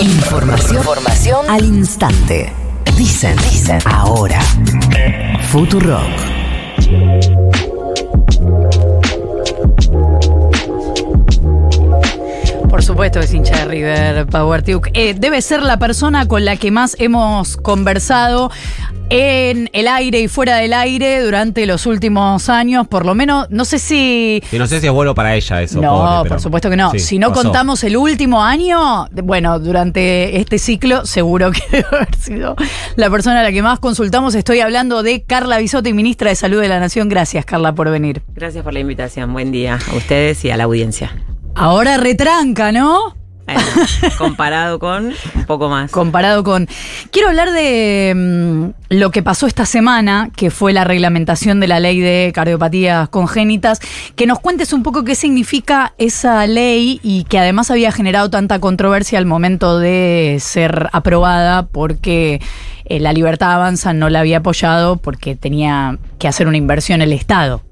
Información, información al instante. Dicen, dicen, ahora. Futurock. Por supuesto es hincha de River Power Duke. Eh, debe ser la persona con la que más hemos conversado en el aire y fuera del aire durante los últimos años, por lo menos, no sé si... Y no sé si es bueno para ella eso. No, pobre, pero- por supuesto que no. Sí, si no pasó. contamos el último año, bueno, durante este ciclo seguro que debe haber sido la persona a la que más consultamos. Estoy hablando de Carla Bisotti, ministra de Salud de la Nación. Gracias, Carla, por venir. Gracias por la invitación. Buen día a ustedes y a la audiencia. Ahora retranca, ¿no? Bueno, comparado con un poco más. comparado con... Quiero hablar de mm, lo que pasó esta semana, que fue la reglamentación de la ley de cardiopatías congénitas, que nos cuentes un poco qué significa esa ley y que además había generado tanta controversia al momento de ser aprobada porque eh, la Libertad Avanza no la había apoyado porque tenía que hacer una inversión el Estado.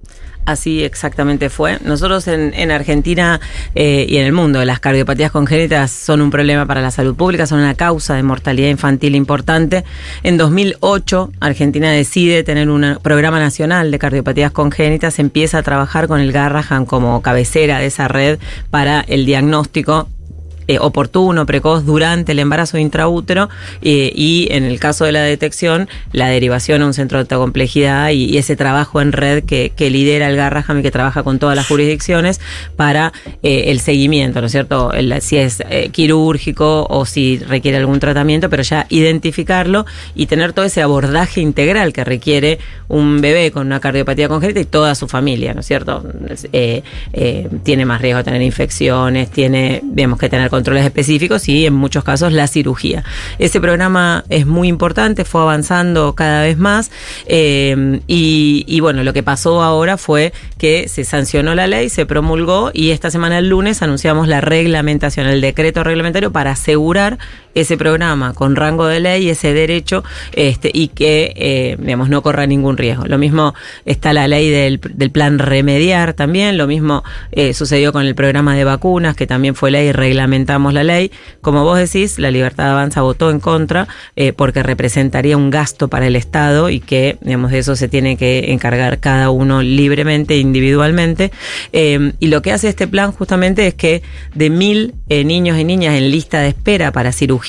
Así exactamente fue. Nosotros en, en Argentina eh, y en el mundo, las cardiopatías congénitas son un problema para la salud pública, son una causa de mortalidad infantil importante. En 2008, Argentina decide tener un programa nacional de cardiopatías congénitas, empieza a trabajar con el Garrahan como cabecera de esa red para el diagnóstico eh, oportuno, precoz durante el embarazo intraútero eh, y en el caso de la detección, la derivación a un centro de alta complejidad y, ese trabajo en red que, lidera el Garraham y que trabaja con todas las jurisdicciones para eh, el seguimiento, ¿no es cierto? Si es quirúrgico o si requiere algún tratamiento, pero ya identificarlo y tener todo ese abordaje integral que requiere un bebé con una cardiopatía congénita y toda su familia, ¿no es cierto? Tiene más riesgo de tener infecciones, tiene, digamos que tener controles específicos y en muchos casos la cirugía. Ese programa es muy importante, fue avanzando cada vez más eh, y, y bueno, lo que pasó ahora fue que se sancionó la ley, se promulgó y esta semana el lunes anunciamos la reglamentación, el decreto reglamentario para asegurar ese programa con rango de ley, ese derecho, este, y que, eh, no corra ningún riesgo. Lo mismo está la ley del, del plan remediar también, lo mismo eh, sucedió con el programa de vacunas, que también fue ley reglamentamos la ley. Como vos decís, la Libertad Avanza votó en contra eh, porque representaría un gasto para el Estado y que, digamos, de eso se tiene que encargar cada uno libremente, individualmente. Eh, y lo que hace este plan justamente es que de mil niños y niñas en lista de espera para cirugía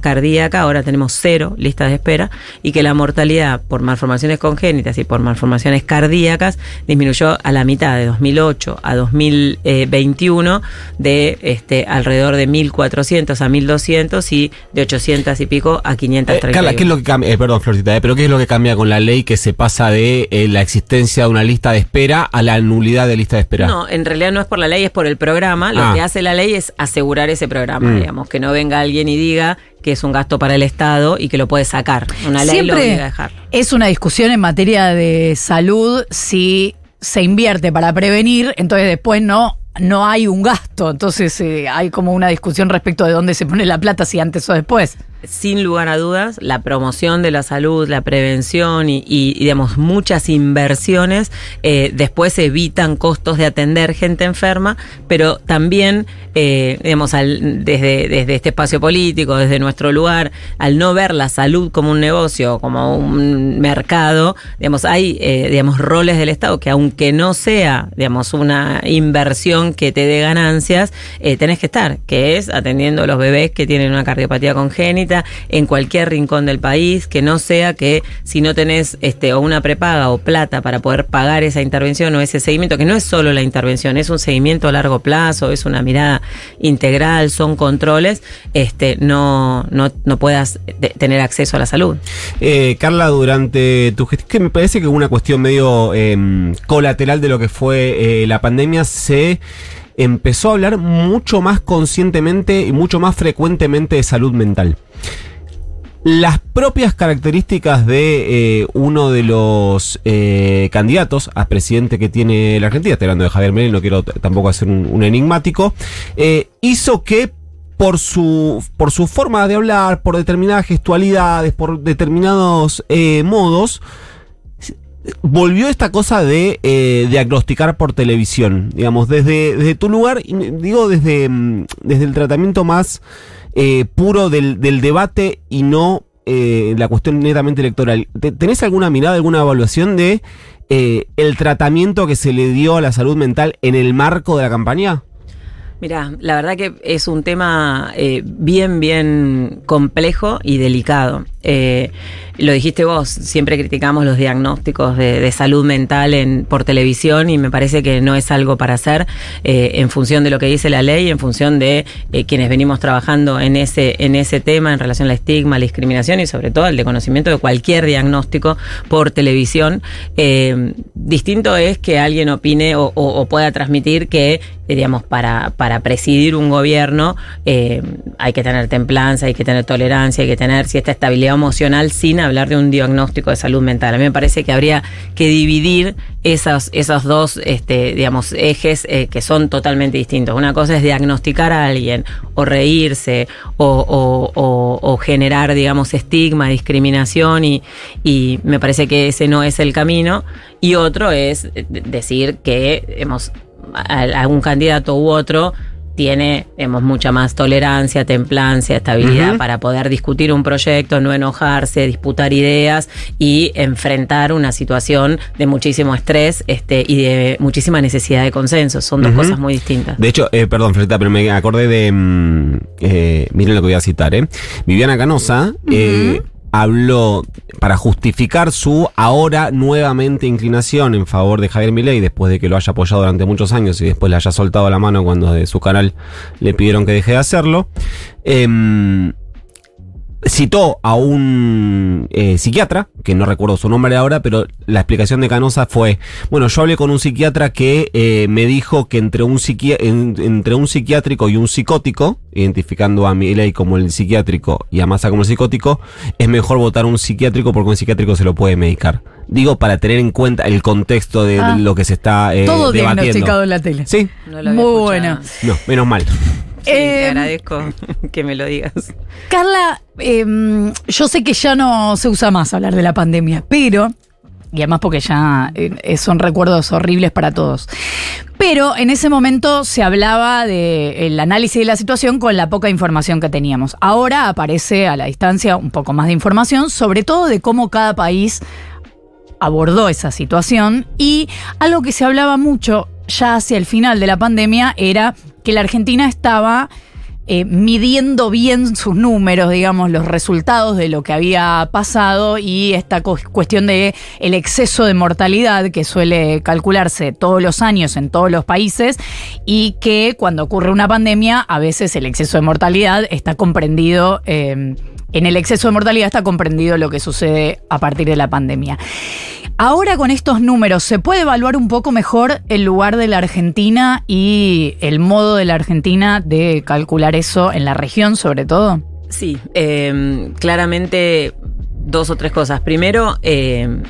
cardíaca, ahora tenemos cero listas de espera, y que la mortalidad por malformaciones congénitas y por malformaciones cardíacas disminuyó a la mitad de 2008 a 2021 de este alrededor de 1.400 a 1.200 y de 800 y pico a Eh, 530. Carla, ¿qué es lo que cambia? eh, perdón, Florcita, eh, pero ¿qué es lo que cambia con la ley que se pasa de eh, la existencia de una lista de espera a la nulidad de lista de espera? No, en realidad no es por la ley, es por el programa. Lo Ah. que hace la ley es asegurar ese programa, Mm. digamos, que no venga alguien y diga que es un gasto para el Estado y que lo puede sacar. Una ley lo obliga a dejar. es una discusión en materia de salud si se invierte para prevenir, entonces después no, no hay un gasto. Entonces eh, hay como una discusión respecto de dónde se pone la plata, si antes o después. Sin lugar a dudas, la promoción de la salud, la prevención y, y, digamos, muchas inversiones eh, después evitan costos de atender gente enferma, pero también, eh, digamos, desde, desde este espacio político, desde nuestro lugar, al no ver la salud como un negocio, como un mercado, digamos, hay, eh, digamos, roles del Estado que aunque no sea, digamos, una inversión que te dé ganancias, eh, tenés que estar, que es atendiendo a los bebés que tienen una cardiopatía congénita en cualquier rincón del país, que no sea que si no tenés este o una prepaga o plata para poder pagar esa intervención o ese seguimiento, que no es solo la intervención, es un seguimiento a largo plazo, es una mirada integral, son controles, este no no, no puedas tener acceso a la salud. Eh, Carla, durante tu gestión, que me parece que una cuestión medio em, colateral de lo que fue eh, la pandemia, se empezó a hablar mucho más conscientemente y mucho más frecuentemente de salud mental. Las propias características de eh, uno de los eh, candidatos a presidente que tiene la Argentina, estoy hablando de Javier Milei, no quiero tampoco hacer un, enigmático, eh, hizo que por su, por su forma de hablar, por determinadas gestualidades, por determinados modos, volvió esta cosa de eh, diagnosticar por televisión, digamos, desde, desde tu lugar, digo desde, mm, desde el tratamiento más eh, puro del, del debate y no eh, la cuestión netamente electoral. ¿Te- ¿Tenés alguna mirada, alguna evaluación de eh, el tratamiento que se le dio a la salud mental en el marco de la campaña? Mira, la verdad que es un tema eh, bien, bien complejo y delicado. Eh, lo dijiste vos, siempre criticamos los diagnósticos de, de salud mental en, por televisión y me parece que no es algo para hacer eh, en función de lo que dice la ley, en función de eh, quienes venimos trabajando en ese, en ese tema en relación al estigma, la discriminación y sobre todo el de conocimiento de cualquier diagnóstico por televisión. Eh, distinto es que alguien opine o, o- o pueda transmitir que, digamos, para, para presidir un gobierno eh, hay que tener templanza, hay que tener tolerancia, hay que tener cierta estabilidad emocional sin hablar de un diagnóstico de salud mental. A mí me parece que habría que dividir esos, esos dos, este, digamos, ejes eh, que son totalmente distintos. Una cosa es diagnosticar a alguien o reírse o, o- generar, digamos, estigma, discriminación y, y me parece que ese no es el camino. Y otro es eh, de- decir que hemos algún candidato u otro tiene hemos mucha más tolerancia, templancia, estabilidad para poder discutir un proyecto, no enojarse, disputar ideas y enfrentar una situación de muchísimo estrés este, y de muchísima necesidad de consenso. Son dos cosas muy distintas. De hecho, eh, perdón, Florita, pero me acordé de. mm, eh, miren lo que voy a citar, ¿eh? Viviana Canosa habló para justificar su ahora nuevamente inclinación en favor de Javier Milei, después de que lo haya apoyado durante muchos años y después le haya soltado la mano cuando de su canal le pidieron que deje de hacerlo. Em, citó a un eh, psiquiatra, que no recuerdo su nombre ahora, pero la explicación de Canosa fue, bueno, yo hablé con un psiquiatra que eh, me dijo que entre un, psiqui- en- entre un psiquiátrico y un psicótico, identificando a Milei como el psiquiátrico y a Massa como el psicótico, es mejor votar un psiquiátrico porque un psiquiátrico se lo puede medicar. Digo, para tener en cuenta el contexto de, Ah. lo que se está eh, Todo debatiendo. diagnosticado en la tele. Sí, No lo había Muy escuchado. bueno. no, menos mal. Sí, te Eh, agradezco que me lo digas. Carla, em, yo sé que ya no se usa más hablar de la pandemia, pero, y además porque ya eh, son recuerdos horribles para todos, pero en ese momento se hablaba del análisis de la situación con la poca información que teníamos. Ahora aparece a la distancia un poco más de información, sobre todo de cómo cada país abordó esa situación y algo que se hablaba mucho ya hacia el final de la pandemia era que la Argentina estaba eh, midiendo bien sus números, digamos, los resultados de lo que había pasado y esta cu- cuestión de el exceso de mortalidad que suele calcularse todos los años en todos los países y que cuando ocurre una pandemia a veces el exceso de mortalidad está comprendido eh, en el exceso de mortalidad está comprendido lo que sucede a partir de la pandemia. Ahora con estos números, ¿se puede evaluar un poco mejor el lugar de la Argentina y el modo de la Argentina de calcular eso en la región sobre todo? Sí, eh, claramente dos o tres cosas. Primero, eh,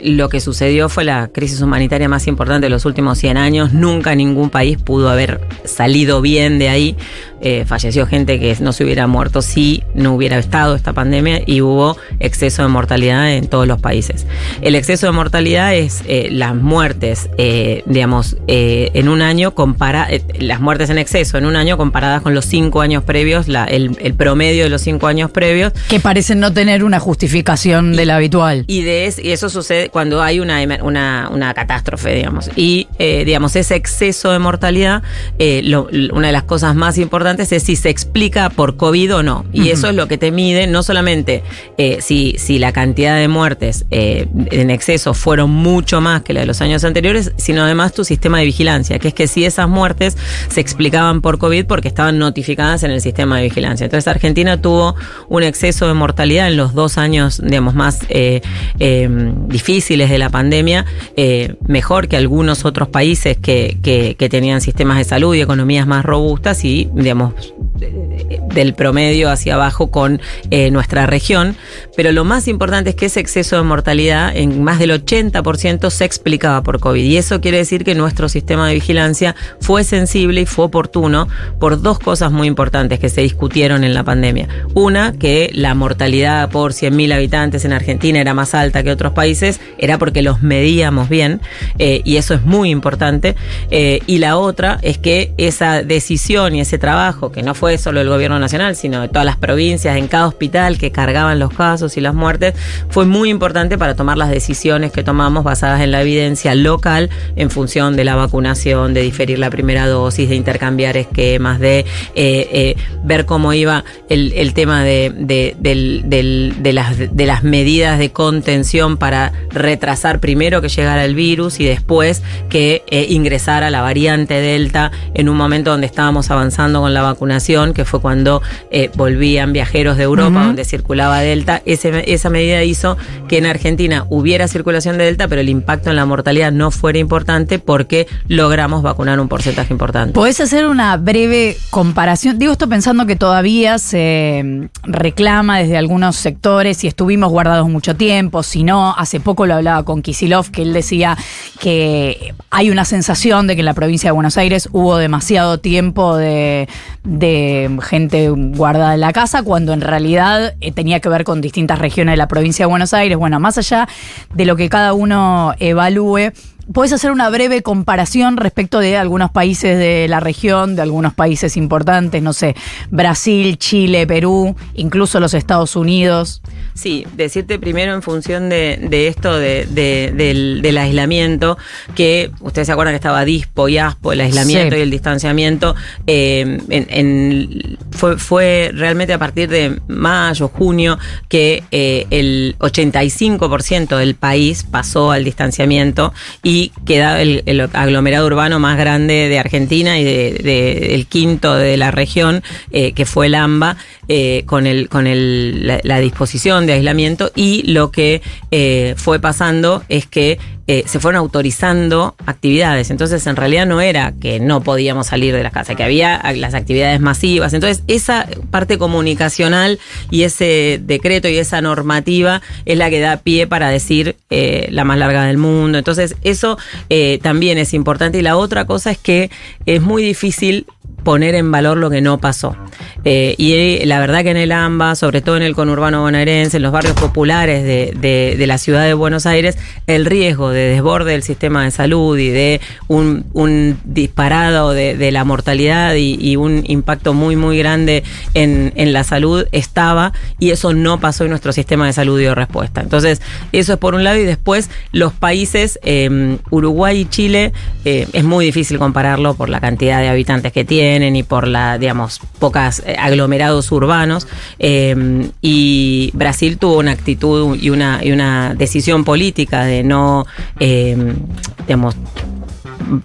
lo que sucedió fue la crisis humanitaria más importante de los últimos 100 años. Nunca ningún país pudo haber salido bien de ahí. Eh, falleció gente que no se hubiera muerto si no hubiera estado esta pandemia y hubo exceso de mortalidad en todos los países. El exceso de mortalidad es eh, las muertes, eh, digamos, eh, en un año compara las muertes en exceso en un año comparadas con los cinco años previos, la- el, el promedio de los cinco años previos. Que parecen no tener una justificación de la habitual. Y, de es- y eso sucede cuando hay una, una, una catástrofe, digamos. Y, eh, digamos, ese exceso de mortalidad, eh, lo- una de las cosas más importantes es si se explica por COVID o no. Y eso es lo que te mide, no solamente eh, si, si la cantidad de muertes en exceso fueron mucho más que la de los años anteriores, sino además tu sistema de vigilancia, que es que si esas muertes se explicaban por COVID porque estaban notificadas en el sistema de vigilancia. Entonces Argentina tuvo un exceso de mortalidad en los dos años, digamos, más eh, difíciles de la pandemia, eh, mejor que algunos otros países que, que, que tenían sistemas de salud y economías más robustas y, digamos, del promedio hacia abajo con eh, nuestra región, pero lo más importante es que ese exceso de mortalidad en más del 80% se explicaba por COVID y eso quiere decir que nuestro sistema de vigilancia fue sensible y fue oportuno por dos cosas muy importantes que se discutieron en la pandemia. Una, que la mortalidad por 100.000 habitantes en Argentina era más alta que otros países, era porque los medíamos bien eh, y eso es muy importante. Eh, y la otra es que esa decisión y ese trabajo, que no fue solo el gobierno nacional, sino de todas las provincias, en cada hospital que cargaban los casos y las muertes, fue muy importante para tomar las decisiones que tomamos basadas en la evidencia local en función de la vacunación, de diferir la primera dosis, de intercambiar esquemas, de eh, eh, ver cómo iba el, tema de las medidas de contención para retrasar primero que llegara el virus y después que eh, ingresara la variante Delta en un momento donde estábamos avanzando con la vacunación, que fue cuando eh, volvían viajeros de Europa, donde circulaba Delta. Ese- esa medida hizo que en Argentina hubiera circulación de Delta, pero el impacto en la mortalidad no fuera importante porque logramos vacunar un porcentaje importante. ¿Podés hacer una breve comparación? Digo esto pensando que todavía se mm, reclama desde algunos sectores y estuvimos guardados mucho tiempo, si no, hace poco lo hablaba con Kisilov, que él decía que hay una sensación de que en la provincia de Buenos Aires hubo demasiado tiempo de, de gente guardada en la casa, cuando en realidad eh, tenía que ver con distintas regiones de la provincia de Buenos Aires. Bueno, más allá de lo que cada uno evalúe, ¿Puedes hacer una breve comparación respecto de algunos países de la región, de algunos países importantes, no sé, Brasil, Chile, Perú, incluso los Estados Unidos? Sí, decirte primero en función de, de esto de- de- del, del aislamiento, que ustedes se acuerdan que estaba DISPO y ASPO, el aislamiento Sí. y el distanciamiento, eh, en- en- fue, fue realmente a partir de mayo, junio, que eh, el 85% del país pasó al distanciamiento y queda el, el aglomerado urbano más grande de Argentina y de, de- el quinto de la región, eh, que fue el AMBA, eh, con, el, con el, la, la disposición de aislamiento y lo que eh, fue pasando es que eh, se fueron autorizando actividades. Entonces, en realidad no era que no podíamos salir de las casas, que había las actividades masivas. Entonces, esa parte comunicacional y ese decreto y esa normativa es la que da pie para decir la más larga del mundo. Entonces, eso también es importante. Y la otra cosa es que es muy difícil poner en valor lo que no pasó. Eh, y eh, la verdad que en el AMBA, sobre todo en el conurbano bonaerense, en los barrios populares de, de- la ciudad de Buenos Aires, el riesgo de desborde del sistema de salud y de un, disparado de, la mortalidad y, y un impacto muy, muy grande en, en la salud estaba y eso no pasó en nuestro sistema de salud dio respuesta. Entonces, eso es por un lado y después los países, eh, Uruguay y Chile, es muy difícil compararlo por la cantidad de habitantes que tienen y por la, digamos, pocas eh, aglomerados urbanos. Eh, y Brasil tuvo una actitud y una, y una decisión política de no, eh, digamos,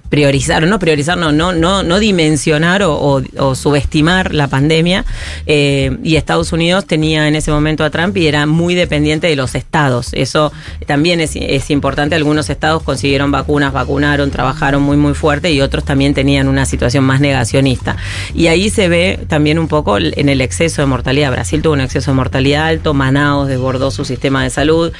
priorizar, no priorizar, no, no, no, no dimensionar o subestimar la pandemia. eh, y Estados Unidos tenía en ese momento a Trump y era muy dependiente de los estados. Eso también es, es importante. Algunos estados consiguieron vacunas, vacunaron, trabajaron muy, muy fuerte y otros también tenían una situación más negacionista. Y ahí se ve también un poco en el exceso de mortalidad. Brasil tuvo un exceso de mortalidad alto, Manaus desbordó su sistema de salud.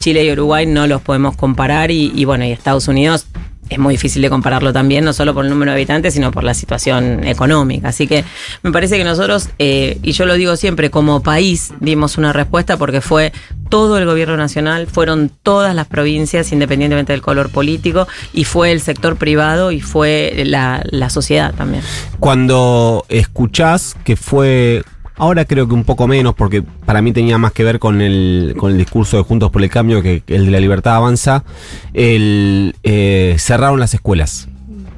Chile y Uruguay no los podemos comparar y, bueno, y Estados Unidos es muy difícil de compararlo también, no solo por el número de habitantes, sino por la situación económica. Así que me parece que nosotros, eh, y yo lo digo siempre, como país dimos una respuesta porque fue todo el gobierno nacional, fueron todas las provincias, independientemente del color político, y fue el sector privado y fue la, la sociedad también. Cuando escuchás que fue, ahora creo que un poco menos, porque para mí tenía más que ver con el, con el discurso de Juntos por el Cambio que el de la libertad avanza, el, eh, cerraron las escuelas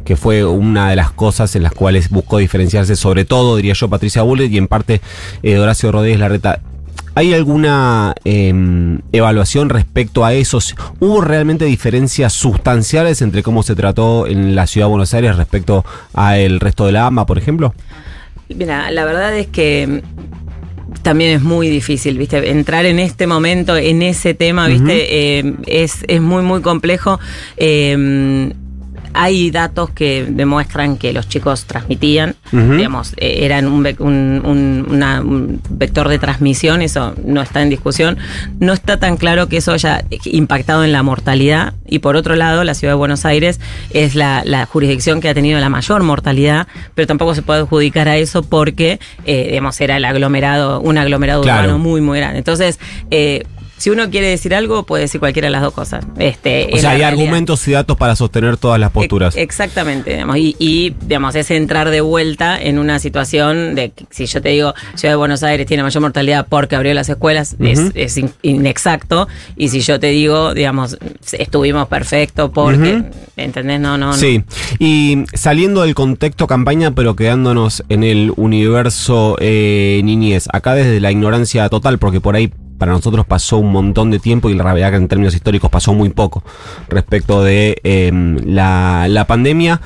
que fue una de las cosas en las cuales buscó diferenciarse, sobre todo, diría yo, Patricia Bullrich y en parte eh, Horacio Rodríguez Larreta. ¿Hay alguna eh, evaluación respecto a eso? ¿Hubo realmente diferencias sustanciales entre cómo se trató en la ciudad de Buenos Aires respecto al resto de la AMBA, por ejemplo? Mira, la verdad es que también es muy difícil, ¿viste? Entrar en este momento, en ese tema, ¿viste? Eh, es, es muy, muy complejo. Eh, hay datos que demuestran que los chicos transmitían, Ujú. digamos, eh, eran un, un- un- una- un vector de transmisión, eso no está en discusión. No está tan claro que eso haya impactado en la mortalidad. Y por otro lado, la ciudad de Buenos Aires es la, la jurisdicción que ha tenido la mayor mortalidad, pero tampoco se puede adjudicar a eso porque, eh, digamos, era el aglomerado, un aglomerado Claro. urbano muy, muy grande. Entonces, eh, si uno quiere decir algo, puede decir cualquiera de las dos cosas. Este, O sea, hay realidad. argumentos y datos para sostener todas las posturas. Ex- Exactamente, digamos, y, y, digamos, es entrar de vuelta en una situación de que si yo te digo Ciudad de Buenos Aires tiene mayor mortalidad porque abrió las escuelas, es, inexacto. Y si yo te digo, digamos, estuvimos perfecto porque, Ujú. ¿entendés? No, no, no. Sí, y saliendo del contexto campaña, pero quedándonos en el universo eh, niñez, acá desde la ignorancia total, porque por ahí para nosotros pasó un montón de tiempo y la realidad que en términos históricos pasó muy poco respecto de eh, la, la pandemia.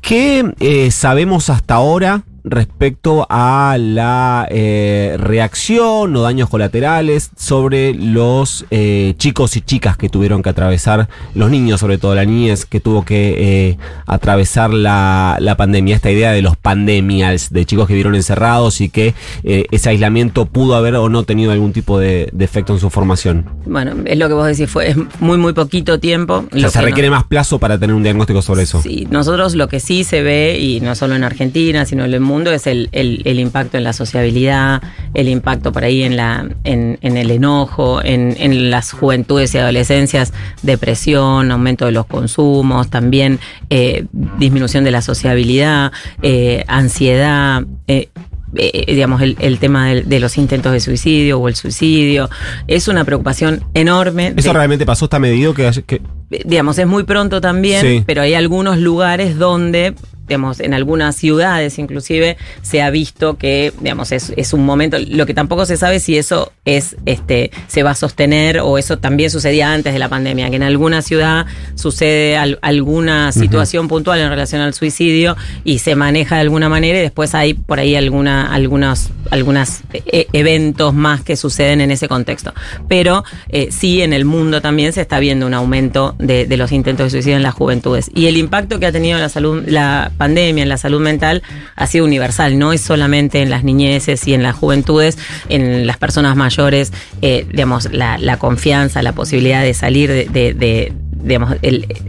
¿Qué eh, sabemos hasta ahora respecto a la eh, reacción o daños colaterales sobre los eh, chicos y chicas que tuvieron que atravesar, los niños sobre todo, la niñez que tuvo que eh, atravesar la, la pandemia? Esta idea de los pandemials, de chicos que vieron encerrados y que ese aislamiento pudo haber o no tenido algún tipo de, de efecto en su formación. Bueno, es lo que vos decís, fue es muy, muy poquito tiempo. O sea, se no- requiere más plazo para tener un diagnóstico sobre eso. Sí, nosotros lo que sí se ve, y no solo en Argentina, sino en el mundo, es el, el- el impacto en la sociabilidad, el impacto por ahí en, la, en, en el enojo, en, en las juventudes y adolescencias, depresión, aumento de los consumos, también eh, disminución de la sociabilidad, eh, ansiedad. eh, eh, digamos, el, el tema de, los intentos de suicidio o el suicidio, es una preocupación enorme. ¿Eso de- realmente pasó? ¿Está medido? que, que digamos, es muy pronto también, Sí. pero hay algunos lugares donde, digamos, en algunas ciudades inclusive, se ha visto que, digamos, es, es un momento, lo que tampoco se sabe si eso es, este, se va a sostener o eso también sucedía antes de la pandemia, que en alguna ciudad sucede al- alguna situación puntual en relación al suicidio y se maneja de alguna manera y después hay por ahí alguna, algunos, algunas eh, eventos más que suceden en ese contexto. Pero eh, sí en el mundo también se está viendo un aumento de, de los intentos de suicidio en las juventudes. Y el impacto que ha tenido la salud, la pandemia en la salud mental ha sido universal, no es solamente en las niñeces y en las juventudes, en las personas mayores, eh, digamos, la, confianza, la posibilidad de salir de, de- de- digamos,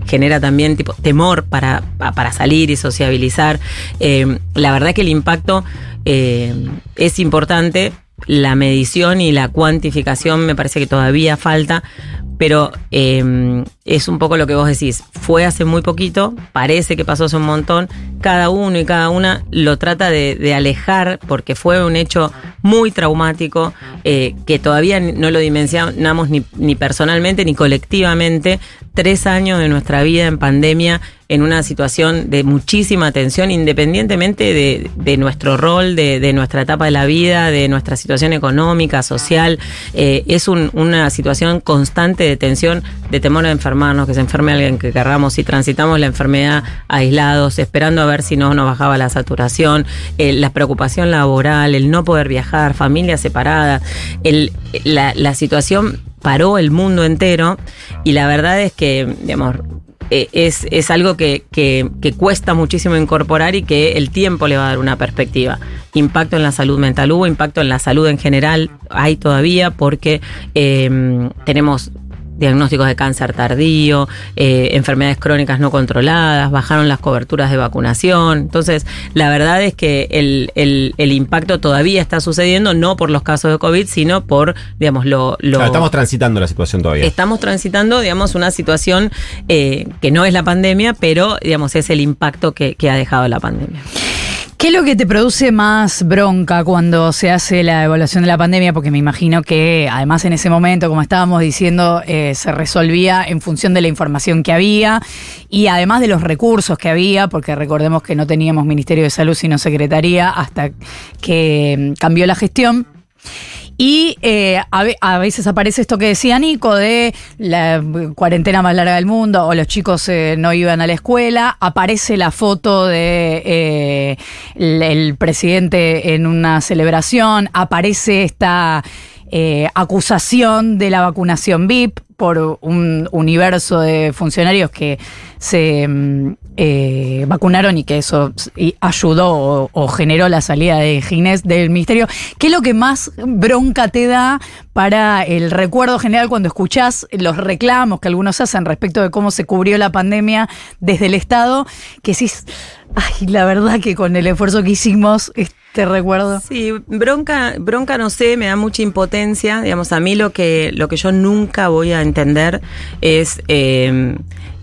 genera también tipo temor para, pa- para salir y sociabilizar. Eh, la verdad que el impacto eh, es importante. La medición y la cuantificación me parece que todavía falta, pero es un poco lo que vos decís. Fue hace muy poquito, parece que pasó hace un montón. Cada uno y cada una lo trata de, alejar porque fue un hecho muy traumático eh, que todavía no lo dimensionamos ni, ni personalmente ni colectivamente. Tres años de nuestra vida en pandemia en una situación de muchísima tensión, independientemente de, de nuestro rol, de, de nuestra etapa de la vida, de nuestra situación económica, social. Eh, es un- una situación constante de tensión, de temor a enfermarnos, que se enferme alguien que querramos, y transitamos la enfermedad aislados, esperando a ver si no nos bajaba la saturación, la preocupación laboral, el no poder viajar, familias separadas, el, la, situación paró el mundo entero y la verdad es que, digamos, eh, es, es algo que, que- cuesta muchísimo incorporar y que el tiempo le va a dar una perspectiva. Impacto en la salud mental hubo, impacto en la salud en general hay todavía porque eh, tenemos diagnósticos de cáncer tardío, eh, enfermedades crónicas no controladas, bajaron las coberturas de vacunación. Entonces, la verdad es que el, el- el impacto todavía está sucediendo, no por los casos de COVID, sino por, digamos, lo... lo Claro, estamos transitando la situación todavía. Estamos transitando, digamos, una situación eh, que no es la pandemia, pero, digamos, es el impacto que, que ha dejado la pandemia. ¿Qué es lo que te produce más bronca cuando se hace la evaluación de la pandemia? Porque me imagino que además en ese momento, como estábamos diciendo, eh, se resolvía en función de la información que había y además de los recursos que había, porque recordemos que no teníamos Ministerio de Salud sino Secretaría hasta que mm, cambió la gestión. Y eh, a, ve- a veces aparece esto que decía Nico de la cuarentena más larga del mundo o los chicos eh, no iban a la escuela. Aparece la foto de eh, el, el presidente en una celebración. Aparece esta eh, acusación de la vacunación VIP por un universo de funcionarios que se mm, eh, vacunaron y que eso ayudó o, generó la salida de Ginés del ministerio. ¿Qué es lo que más bronca te da para el recuerdo general cuando escuchás los reclamos que algunos hacen respecto de cómo se cubrió la pandemia desde el Estado? Que decís, ay, la verdad que con el esfuerzo que hicimos, este recuerdo. Sí, bronca, bronca no sé, me da mucha impotencia. Digamos, a mí lo que, lo que yo nunca voy a entender es eh,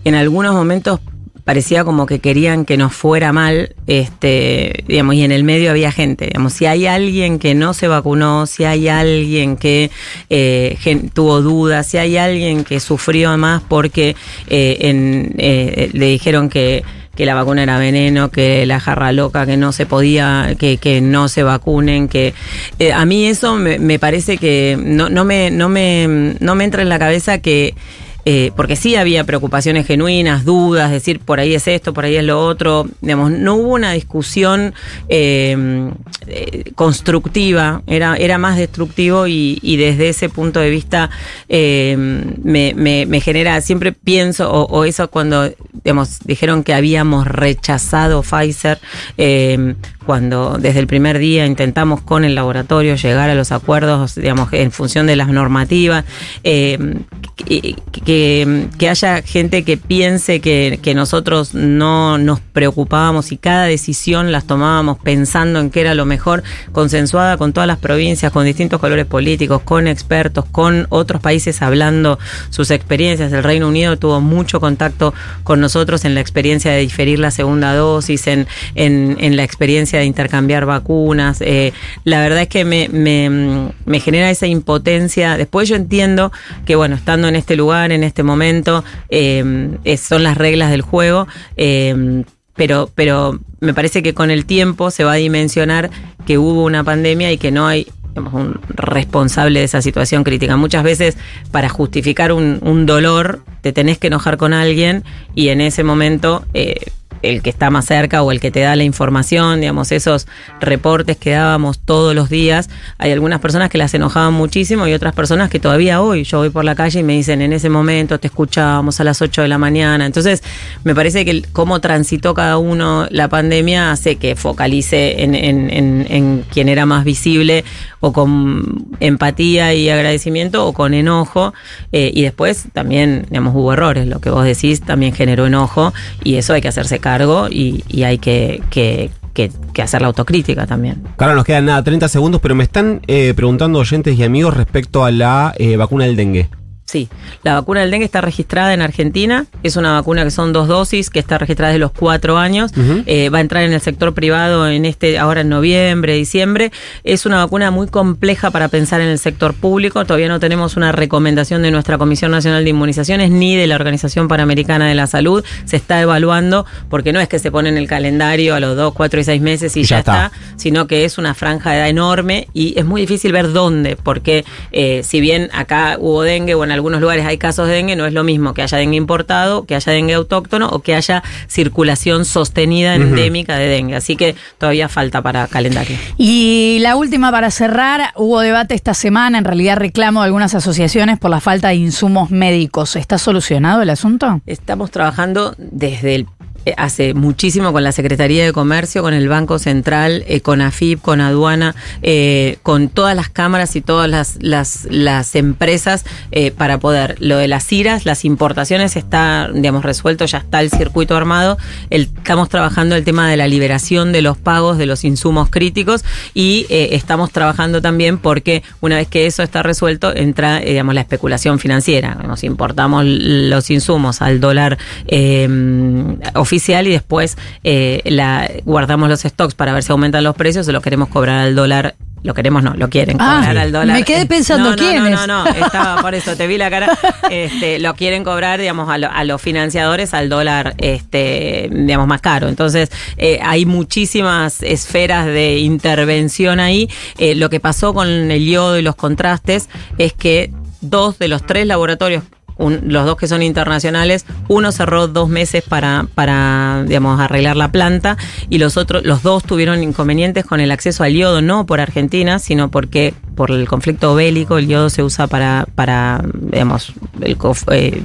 en algunos momentos parecía como que querían que nos fuera mal, este, digamos, y en el medio había gente, digamos, si hay alguien que no se vacunó, si hay alguien que eh, tuvo dudas, si hay alguien que sufrió más porque eh, en, eh, le dijeron que que la vacuna era veneno, que la jarra loca, que no se podía, que, que no se vacunen, que eh, a mí eso me, me parece que no, no me, no me, no me entra en la cabeza que eh, porque sí había preocupaciones genuinas, dudas, decir por ahí es esto, por ahí es lo otro. Digamos, no hubo una discusión eh, eh, constructiva, era, era más destructivo y, desde ese punto de vista eh, me, me- genera, siempre pienso, o, eso cuando dijeron que habíamos rechazado Pfizer, eh, cuando desde el primer día intentamos con el laboratorio llegar a los acuerdos, digamos, en función de las normativas, que, haya gente que piense que, nosotros no nos preocupábamos y cada decisión las tomábamos pensando en qué era lo mejor, consensuada con todas las provincias, con distintos colores políticos, con expertos, con otros países hablando sus experiencias. El Reino Unido tuvo mucho contacto con nosotros en la experiencia de diferir la segunda dosis, en, en, en la experiencia de intercambiar vacunas. Eh, la verdad es que me, me, me genera esa impotencia. Después yo entiendo que, bueno, estando en este lugar, en este momento, eh, son las reglas del juego. eh, pero, pero me parece que con el tiempo se va a dimensionar que hubo una pandemia y que no hay un responsable de esa situación crítica. Muchas veces para justificar un, un dolor te tenés que enojar con alguien y en ese momento eh, el que está más cerca o el que te da la información, digamos, esos reportes que dábamos todos los días, hay algunas personas que las enojaban muchísimo y otras personas que todavía hoy, yo voy por la calle y me dicen, en ese momento te escuchábamos a las 8 de la mañana. Entonces, me parece que cómo transitó cada uno la pandemia hace que focalice en, en- en- en quien era más visible o con empatía y agradecimiento o con enojo. eh, y después también, digamos, hubo errores. Lo que vos decís también generó enojo y eso hay que hacerse cargo y, hay que hacer la autocrítica también. Claro, nos quedan nada, 30 segundos, pero me están eh, preguntando oyentes y amigos respecto a la eh, vacuna del dengue. Sí, la vacuna del dengue está registrada en Argentina. Es una vacuna que son dos dosis, que está registrada desde los cuatro años. Eh, va a entrar en el sector privado en este, ahora en noviembre, diciembre. Es una vacuna muy compleja para pensar en el sector público. Todavía no tenemos una recomendación de nuestra Comisión Nacional de Inmunizaciones ni de la Organización Panamericana de la Salud. Se está evaluando porque no es que se pone en el calendario a los dos, cuatro y seis meses y, Y ya ya, está. está sino que es una franja de edad enorme y es muy difícil ver dónde, porque eh, si bien acá hubo dengue o en algunos lugares hay casos de dengue, no es lo mismo que haya dengue importado, que haya dengue autóctono o que haya circulación sostenida endémica de dengue. Así que todavía falta para calendario. Y la última para cerrar, hubo debate esta semana, en realidad reclamo de algunas asociaciones por la falta de insumos médicos. ¿Está solucionado el asunto? Estamos trabajando desde el hace muchísimo con la Secretaría de Comercio, con el Banco Central, eh, con AFIP, con Aduana, eh, con todas las cámaras y todas las, las, empresas eh, para poder. Lo de las IRAS, las importaciones está, digamos, resuelto, ya está el circuito armado. Estamos trabajando el tema de la liberación de los pagos de los insumos críticos y eh, estamos trabajando también porque una vez que eso está resuelto, entra, eh, digamos, la especulación financiera. Nos importamos los insumos al dólar eh, oficial y después eh, la, guardamos los stocks para ver si aumentan los precios o lo queremos cobrar al dólar. Lo queremos, no, lo quieren Ah, cobrar al dólar. me quedé Eh, pensando, no, no, ¿quiénes? No, no, no, estaba por eso, te vi la cara. Este, lo quieren cobrar, digamos, a, lo- a los financiadores al dólar, este, digamos, más caro. Entonces, eh, hay muchísimas esferas de intervención ahí. Eh, lo que pasó con el yodo y los contrastes es que dos de los tres laboratorios un- los dos que son internacionales, uno cerró dos meses para, para digamos, arreglar la planta y los otros, los dos tuvieron inconvenientes con el acceso al yodo, no por Argentina, sino porque por el conflicto bélico, el yodo se usa para, para digamos, el, eh,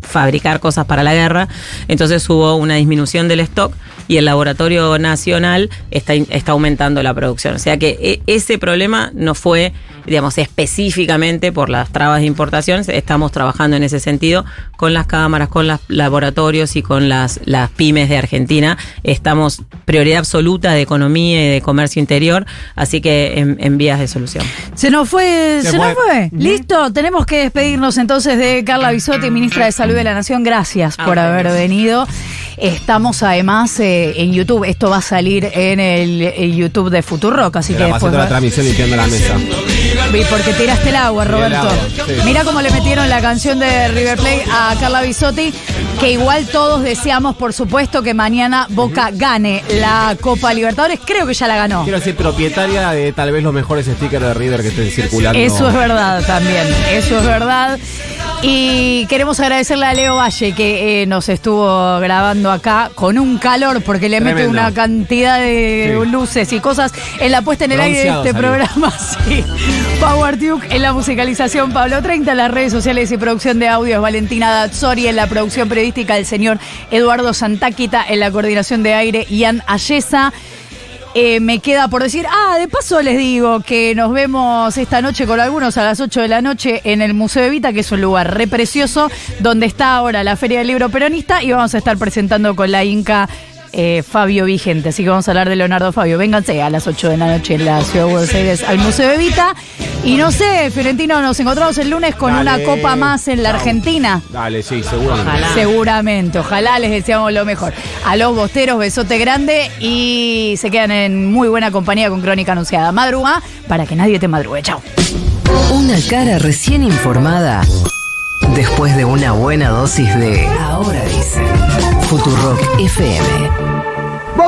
fabricar cosas para la guerra, entonces hubo una disminución del stock y el laboratorio nacional está, está aumentando la producción. O sea que e, ese problema no fue, digamos, específicamente por las trabas de importación, estamos trabajando en ese sentido con las cámaras, con los laboratorios y con las, las pymes de Argentina. Estamos prioridad absoluta de economía y de comercio interior, así que en, vías de solución. Se nos fue, se, nos fue. Listo, tenemos que despedirnos entonces de Carla Bisotti, ministra de Salud de la Nación. Gracias por haber venido. Estamos además eh, en YouTube. Esto va a salir en el, YouTube de Futurock, así que después. la transmisión limpiando la mesa. Y porque tiraste el agua, Roberto. Mira cómo le metieron la canción de River Plate a Carla Bisotti, que igual todos deseamos, por supuesto, que mañana Boca gane la Copa Libertadores. Creo que ya la ganó. Quiero decir, propietaria de tal vez los mejores stickers de River que estén circulando. Eso es verdad también. Eso es verdad. Y queremos agradecerle a Leo Valle que eh, nos estuvo grabando acá con un calor porque le mete una cantidad de luces y cosas en la puesta en el aire de este programa. Sí. Power Duke en la musicalización, Pablo 30 en las redes sociales y producción de audios, Valentina Dazzori en la producción periodística, el señor Eduardo Santáquita en la coordinación de aire, Ian Ayesa. Eh, me queda por decir, ah, de paso les digo que nos vemos esta noche con algunos a las 8 de la noche en el Museo de Vita, que es un lugar re precioso, donde está ahora la Feria del Libro Peronista y vamos a estar presentando con la Inca eh, Fabio Vigente. Así que vamos a hablar de Leonardo Fabio. Vénganse a las 8 de la noche en la ciudad de Buenos Aires al Museo de Vita. Y no sé, Fiorentino, nos encontramos el lunes con una copa más en la Argentina. Dale, sí, seguramente. Ojalá. Seguramente, ojalá les deseamos lo mejor. A los bosteros, besote grande y se quedan en muy buena compañía con Crónica Anunciada. Madruga para que nadie te madrugue. Chao. Una cara recién informada después de una buena dosis de Ahora dice Futurock FM.